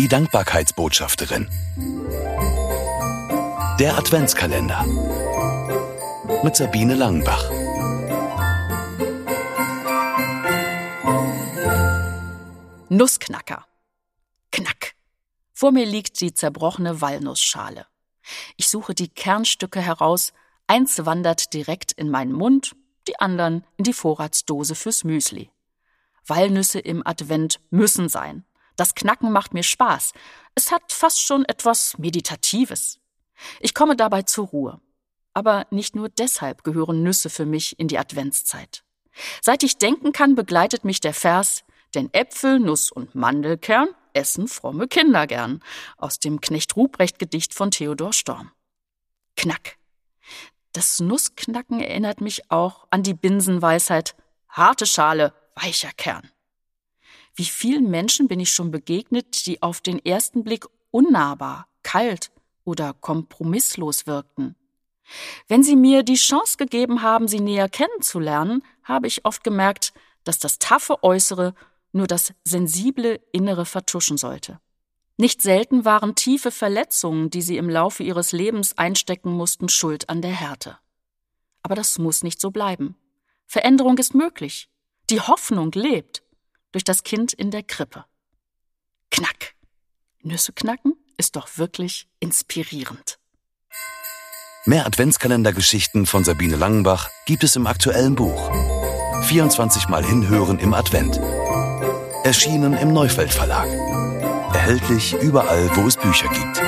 Die Dankbarkeitsbotschafterin. Der Adventskalender. Mit Sabine Langenbach. Nussknacker. Knack. Vor mir liegt die zerbrochene Walnussschale. Ich suche die Kernstücke heraus, eins wandert direkt in meinen Mund, die anderen in die Vorratsdose fürs Müsli. Walnüsse im Advent müssen sein. Das Knacken macht mir Spaß. Es hat fast schon etwas Meditatives. Ich komme dabei zur Ruhe. Aber nicht nur deshalb gehören Nüsse für mich in die Adventszeit. Seit ich denken kann, begleitet mich der Vers, denn Äpfel, Nuss und Mandelkern essen fromme Kinder gern, aus dem Knecht Ruprecht Gedicht von Theodor Storm. Knack. Das Nussknacken erinnert mich auch an die Binsenweisheit, harte Schale, weicher Kern. Wie vielen Menschen bin ich schon begegnet, die auf den ersten Blick unnahbar, kalt oder kompromisslos wirkten. Wenn sie mir die Chance gegeben haben, sie näher kennenzulernen, habe ich oft gemerkt, dass das taffe Äußere nur das sensible Innere vertuschen sollte. Nicht selten waren tiefe Verletzungen, die sie im Laufe ihres Lebens einstecken mussten, schuld an der Härte. Aber das muss nicht so bleiben. Veränderung ist möglich. Die Hoffnung lebt durch das Kind in der Krippe. Knack. Nüsse knacken ist doch wirklich inspirierend. Mehr Adventskalendergeschichten von Sabine Langenbach gibt es im aktuellen Buch. 24 Mal hinhören im Advent. Erschienen im Neufeld Verlag. Erhältlich überall, wo es Bücher gibt.